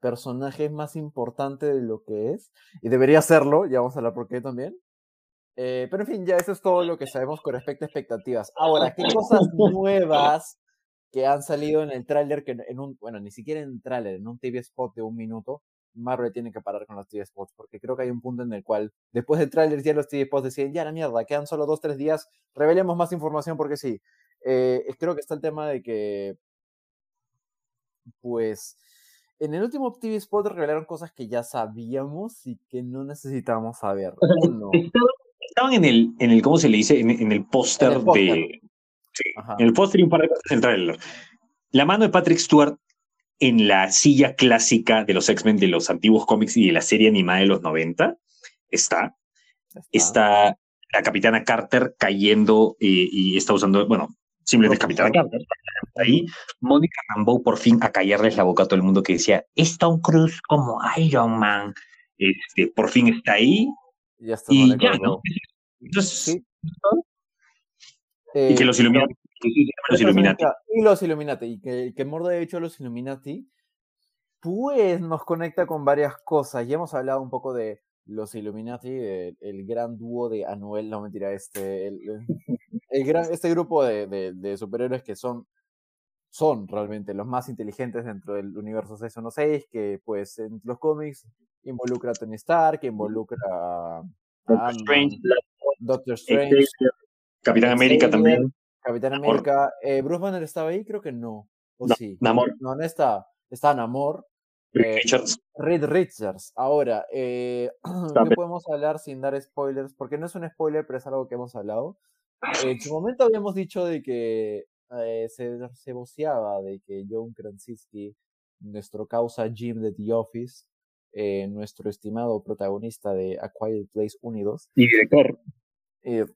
personaje es más importante de lo que es. Y debería serlo, ya vamos a hablar por qué también. Eh, pero en fin, ya eso es todo lo que sabemos con respecto a expectativas. Ahora, ¿qué cosas (laughs) nuevas que han salido en el tráiler, que en un, bueno, ni siquiera en el tráiler, en un TV spot de un minuto, Marvel tiene que parar con los TV spots, porque creo que hay un punto en el cual, después del tráiler, ya los TV spots decían, ya la mierda, quedan solo dos, tres días, revelemos más información porque sí. Eh, creo que está el tema de que, pues, en el último TV spot revelaron cosas que ya sabíamos y que no necesitábamos saber. Estaban en el, en el, ¿cómo se le dice? En, el póster de... Sí, en el póster y un par de cosas en el trailer. La mano de Patrick Stewart en la silla clásica de los X-Men de los antiguos cómics y de la serie animada de los 90 está. Está, la capitana Carter cayendo y, está usando, bueno, simplemente es capitana Carter. Ahí, Mónica Rambeau por fin a callarles la boca a todo el mundo que decía, es Tom Cruise como Iron Man. Este, por fin está ahí. Ya está y ya, ¿no? Entonces, y que los eh, Illuminati los Illuminati. Y los Illuminati. Y que, que Mordo ha hecho los Illuminati, pues nos conecta con varias cosas. Ya hemos hablado un poco de los Illuminati, el, gran dúo de Anuel, no mentira, este, el, el gran, este grupo de, de, superhéroes que son, son realmente los más inteligentes dentro del universo 616, que pues en los cómics involucra a Tony Stark, que involucra a, Doctor Strange, Doctor Strange Capitán América también. Capitán América. Eh, ¿Bruce Banner estaba ahí? Creo que no. ¿O sí? Namor. No, no está. Está Namor. Reed eh, Richards. Reed Richards. Ahora, eh, (clears throat) ¿qué podemos hablar sin dar spoilers? Porque no es un spoiler, pero es algo que hemos hablado. En su (laughs) momento habíamos dicho de que eh, se, se voceaba de que John Krasinski, nuestro causa Jim de The Office, nuestro estimado protagonista de A Quiet Place 1 y 2. Y director. Eh,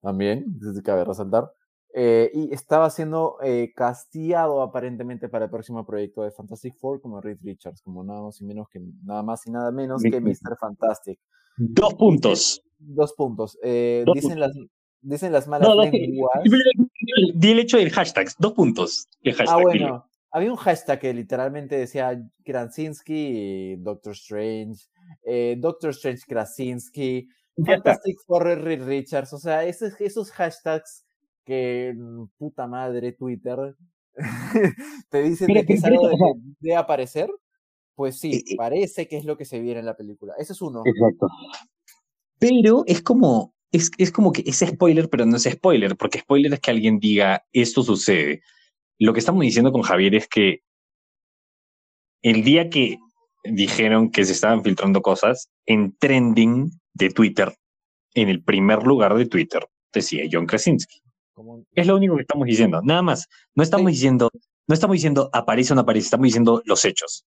también, cabe resaltar. Eh, y estaba siendo eh, casteado aparentemente para el próximo proyecto de Fantastic Four como Reed Richards, como nada más y menos que nada más y nada menos que Mr. Fantastic. Dos puntos. Dos puntos. Eh, dicen, Las, dicen las malas lenguas. Di el hecho del hashtag, dos puntos. ah, bueno. Había un hashtag que literalmente decía Krasinski, Doctor Strange, eh, Doctor Strange Krasinski, (laughs) Fantastic Four Reed Richards, o sea, esos, esos hashtags que mm, puta madre Twitter (laughs) te dicen que es algo de, aparecer, pues sí, eh, eh parece que es lo que se viene en la película. Ese es uno. Exacto. Pero es como, es, es como que es spoiler, pero no es spoiler, porque spoiler es que alguien diga esto sucede. Lo que estamos diciendo con Javier es que el día que dijeron que se estaban filtrando cosas, en trending de Twitter, en el primer lugar de Twitter, decía John Krasinski. Es lo único que estamos diciendo, nada más. No estamos diciendo, no estamos diciendo aparece o no aparece, estamos diciendo los hechos.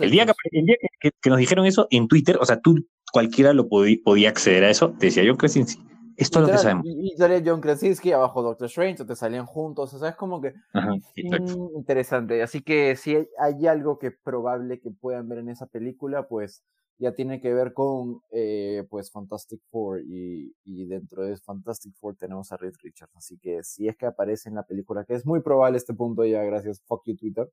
El día, que, que, nos dijeron eso en Twitter, o sea, tú cualquiera lo podía acceder a eso, decía John Krasinski. Esto es lo que sabemos. Y, salía John Krasinski abajo Doctor Strange, o te salían juntos, o sea, es como que mm, interesante. Así que si hay, algo que probable que puedan ver en esa película, pues ya tiene que ver con eh, pues Fantastic Four y, y, dentro de Fantastic Four tenemos a Reed Richards. Así que si es que aparece en la película, que es muy probable este punto ya, gracias, fuck you Twitter,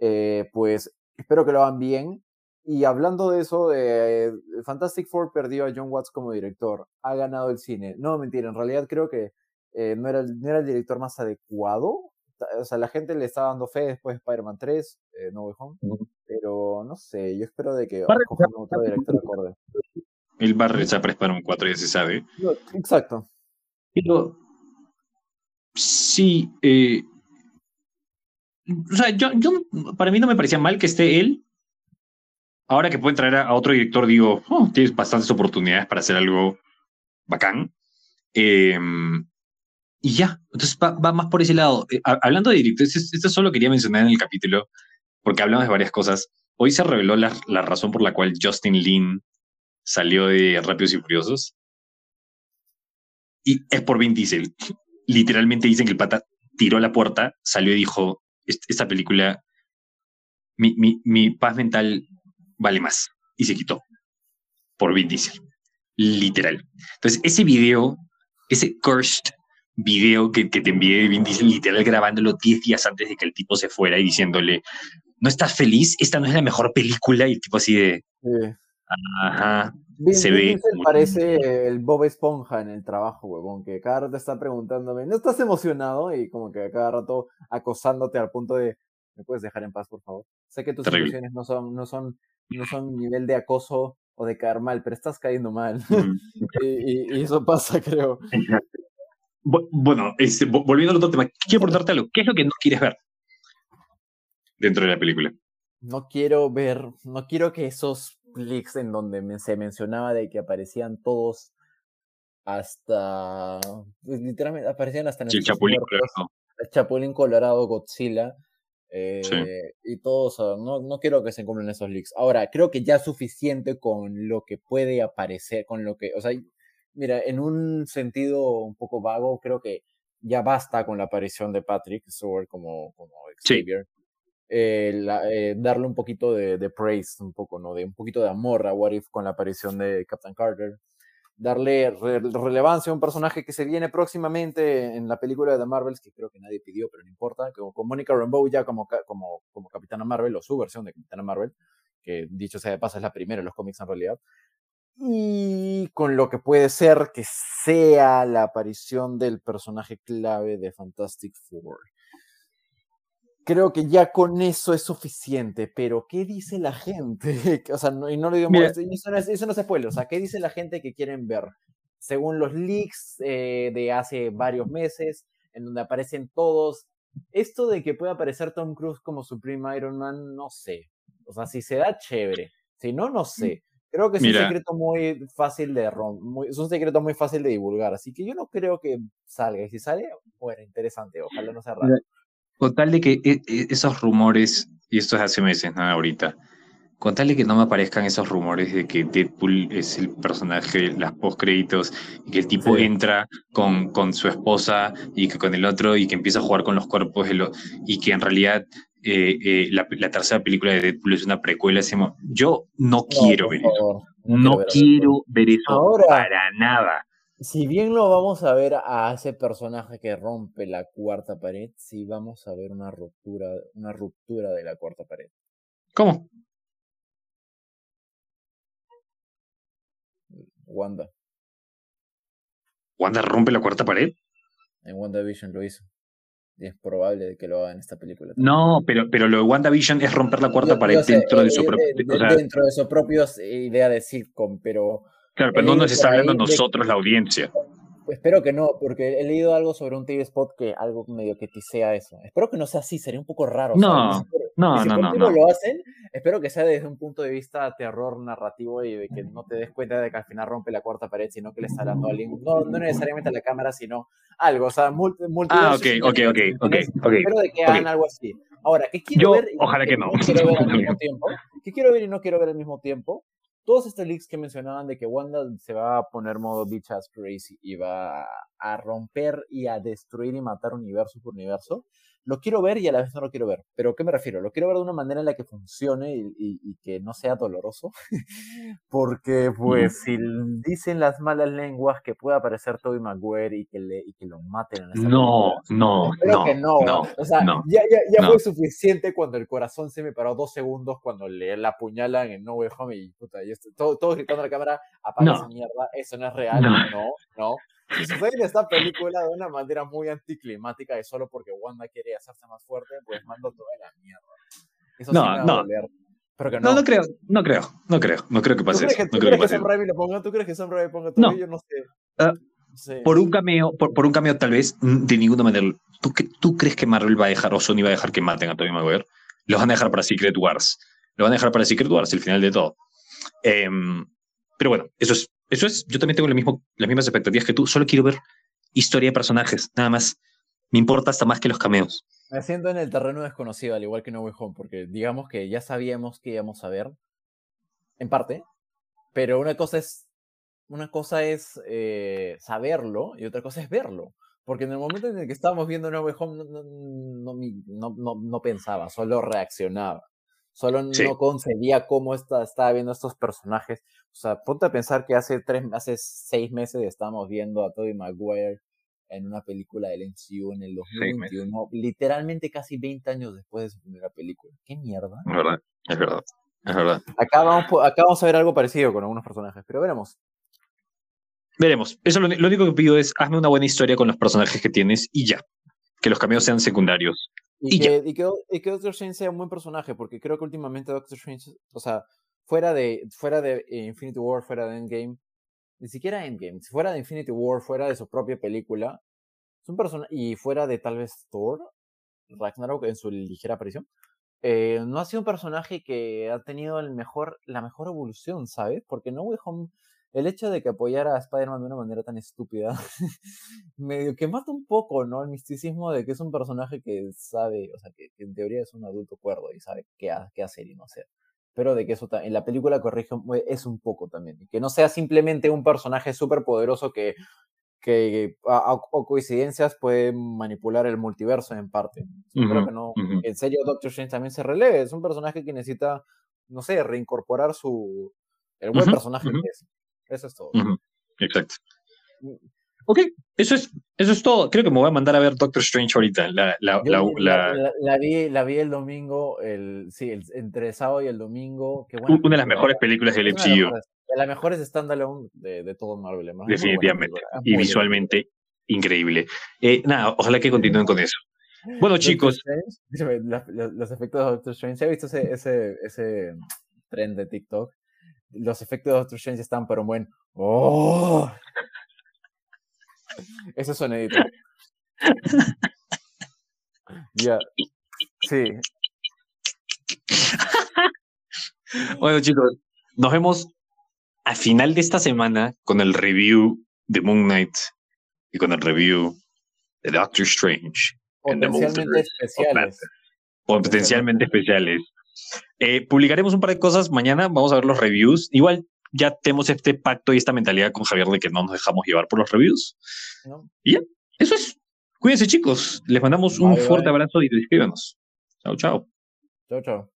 eh, pues espero que lo hagan bien y hablando de eso, de Fantastic Four perdió a John Watts como director, ha ganado el cine. No, mentira, en realidad creo que eh, no, era, no era el director más adecuado. O sea, la gente le está dando fe después de Spider-Man 3, eh, No Way Home, pero no sé, yo espero de que cojan otro director acorde. El va a regresar para Spider-Man 4, ya se sabe. exacto. Pero sí, eh, o sea, yo, yo, para mí no me parecía mal que esté él, ahora que pueden traer a, otro director, digo, oh, tienes bastantes oportunidades para hacer algo bacán. Em, y ya, entonces va, más por ese lado. Eh, hablando de directores, esto solo quería mencionar en el capítulo, porque hablamos de varias cosas. Hoy se reveló la, la razón por la cual Justin Lin salió de Rápidos y Furiosos. Y es por Vin Diesel. Literalmente dicen que el pata tiró la puerta, salió y dijo, esta película, mi, mi, mi paz mental vale más. Y se quitó por Vin Diesel. Literal. Entonces, ese video, ese cursed video que, que te envié de Vin Diesel, literal grabándolo 10 días antes de que el tipo se fuera y diciéndole, ¿no estás feliz? Esta no es la mejor película y tipo así de... Ajá. se ve. parece el Bob Esponja en el trabajo, huevón, que cada rato está preguntándome, ¿no estás emocionado? Y como que cada rato acosándote al punto de, ¿me puedes dejar en paz, por favor? Sé que tus emociones no son, no son, no son nivel de acoso o de caer mal, pero estás cayendo mal. (laughs) y, eso pasa, creo. Bueno, este, volviendo al otro tema, quiero preguntarte algo. ¿Qué es lo que no quieres ver dentro de la película? No quiero ver, no quiero que esos leaks en donde se mencionaba de que aparecían todos hasta, pues, literalmente aparecían hasta en el Chapulín Colorado. El Chapulín Colorado, Godzilla, eh, y todos, no, no quiero que se cumplan esos leaks. Ahora, creo que ya es suficiente con lo que puede aparecer, con lo que, o sea, mira, en un sentido un poco vago, creo que ya basta con la aparición de Patrick Stewart como, como Xavier. Eh, eh, darle un poquito de, praise, un poco, ¿no? De un poquito de amor a What If con la aparición de Captain Carter. Darle relevancia a un personaje que se viene próximamente en la película de The Marvels, que creo que nadie pidió, pero no importa, con Monica Rambeau ya como, como, como Capitana Marvel, o su versión de Capitana Marvel, que dicho sea de paso es la primera en los cómics en realidad y con lo que puede ser que sea la aparición del personaje clave de Fantastic Four. Creo que ya con eso es suficiente, pero ¿qué dice la gente? (laughs) o sea, no, y no le digo eso, no es, eso no es spoiler, o sea, ¿qué dice la gente que quieren ver? Según los leaks eh, de hace varios meses, en donde aparecen todos, esto de que pueda aparecer Tom Cruise como Supreme Iron Man, no sé. O sea, si se da, chévere. Si no, no mm. sé. Creo que es un secreto muy fácil de muy, es un secreto muy fácil de divulgar, así que yo no creo que salga. Y si sale, bueno, interesante, ojalá no sea raro. Con tal de que e, e, esos rumores, y esto es hace meses, no ahorita, con tal de que no me aparezcan esos rumores de que Deadpool es el personaje, las postcréditos, y que el tipo entra con, con su esposa y que con el otro, y que empieza a jugar con los cuerpos, y que en realidad eh, eh, la, tercera película de Deadpool es una precuela. Yo no, quiero ver eso. No, quiero ver eso para nada. Si bien lo vamos a ver a ese personaje que rompe la cuarta pared, sí vamos a ver una ruptura, una ruptura de la cuarta pared. ¿Cómo? Wanda. ¿Wanda rompe la cuarta pared? En WandaVision lo hizo es probable que lo haga en esta película. No, pero, pero lo de WandaVision es romper la cuarta pared dentro de su propio. dentro de su propia idea de sitcom, pero. Claro, pero no nos está hablando nosotros, la audiencia. Espero que no, porque he leído algo sobre un TV spot que algo medio que tisea eso. Espero que no sea así, sería un poco raro. No, no, si no, no, no. lo hacen, espero que sea desde un punto de vista terror narrativo y de que no te des cuenta de que al final rompe la cuarta pared, sino que le está dando a alguien, no, no necesariamente a la cámara, sino algo, o sea, multi, Ah, ok, ok, ok, ok. Espero de que hagan algo así. Ahora, ¿qué quiero ver? Ojalá que, no. quiero ver al (laughs) mismo tiempo? ¿Qué quiero ver y no quiero ver al mismo tiempo? todos estos leaks que mencionaban de que Wanda se va a poner modo bitch as crazy y va a romper y a destruir y matar universo por universo, lo quiero ver y a la vez no lo quiero ver. ¿Pero qué me refiero? Lo quiero ver de una manera en la que funcione y, que no sea doloroso. (laughs) Porque, pues, si dicen las malas lenguas que pueda aparecer Toby Maguire y que, le, y que lo maten en esa No, no, no, que no. o sea, ya, ya, ya fue suficiente cuando el corazón se me paró dos segundos cuando le la apuñalan en No Way Home y puta, y todo, todo gritando a la cámara, apaga esa mierda, eso no es real, no, no. Si sucede en esta película de una manera muy anticlimática y solo porque Wanda quiere hacerse más fuerte, pues mando toda la mierda. Eso no, sí me no. no. no. creo, no creo, no creo, no creo que pase eso. ¿Tú crees que, Sam Raimi lo ponga? ¿Tú crees que Sam Raimi ponga todo? Yo no sé. Ah, por un cameo, por, por, un cameo tal vez, mm, de ninguna manera. ¿Tú, ¿Tú crees que Marvel va a dejar o Sony va a dejar que maten a Tobey Maguire? Lo van a dejar para Secret Wars. Lo van a dejar para Secret Wars, el final de todo. Eh, pero bueno, eso es, eso es, yo también tengo lo mismo, las mismas expectativas que tú, solo quiero ver historia de personajes, nada más. Me importa hasta más que los cameos. Me siento en el terreno desconocido, al igual que No Way Home, porque digamos que ya sabíamos que íbamos a ver, en parte, pero una cosa es, una cosa es eh, saberlo y otra cosa es verlo. Porque en el momento en el que estábamos viendo No Way Home no, no, no, no pensaba, solo reaccionaba. Solo no concebía cómo está, estaba viendo estos personajes. O sea, ponte a pensar que hace tres, hace seis meses estábamos viendo a Tobey Maguire en una película del MCU en el 2021, literalmente casi 20 años después de su primera película. ¿Qué mierda? Es verdad, es verdad, es verdad. Acá vamos, acá vamos a ver algo parecido con algunos personajes, pero veremos. Veremos. Eso lo, lo único que pido es hazme una buena historia con los personajes que tienes y ya. Que los cameos sean secundarios. Y, que, y, que, Doctor Strange sea un buen personaje, porque creo que últimamente Doctor Strange, o sea, fuera de, fuera de Infinity War, fuera de Endgame, ni siquiera Endgame, si fuera de Infinity War, fuera de su propia película, es un personaje, y fuera de tal vez Thor, Ragnarok en su ligera aparición, eh, no ha sido un personaje que ha tenido el mejor, la mejor evolución, ¿sabes? Porque No Way Home el hecho de que apoyara a Spider-Man de una manera tan estúpida, (laughs) medio que mata un poco, ¿no? El misticismo de que es un personaje que sabe, o sea, que, en teoría es un adulto cuerdo y sabe qué, qué hacer y no hacer. Pero de que eso en la película corrige es un poco también. Que no sea simplemente un personaje súper poderoso que, que o coincidencias puede manipular el multiverso en parte. Creo que no. En serio, Doctor Strange también se releve. Es un personaje que necesita, no sé, reincorporar su. el buen personaje que es. Eso es todo. Exacto. Mm. Ok, eso es, eso es todo. Creo que me voy a mandar a ver Doctor Strange ahorita. La, la, la, vi, la vi el domingo, el, sí, el, entre sábado y el domingo. Una de las mejores películas del MCU. De las mejores standalone de, de todo Marvel. Definitivamente. Y visualmente increíble. Eh, nada, ojalá que continúen con eso. Bueno, chicos. (laughs) los efectos de Doctor Strange. ¿Se ha visto ese, ese, ese tren de TikTok? Los efectos de Doctor Strange están, pero un buen. ¡Oh! Ese sonidito. Ya. Sí. Bueno, chicos, nos vemos a final de esta semana con el review de Moon Knight y con el review de Doctor Strange. Potencialmente especiales. Potencialmente especiales. Eh, publicaremos un par de cosas mañana, vamos a ver los reviews. Igual ya tenemos este pacto y esta mentalidad con Javier de que no nos dejamos llevar por los reviews. Y ya, eso es. Cuídense chicos, les mandamos un fuerte abrazo y suscríbanos. Chao, chao. Chao, chao.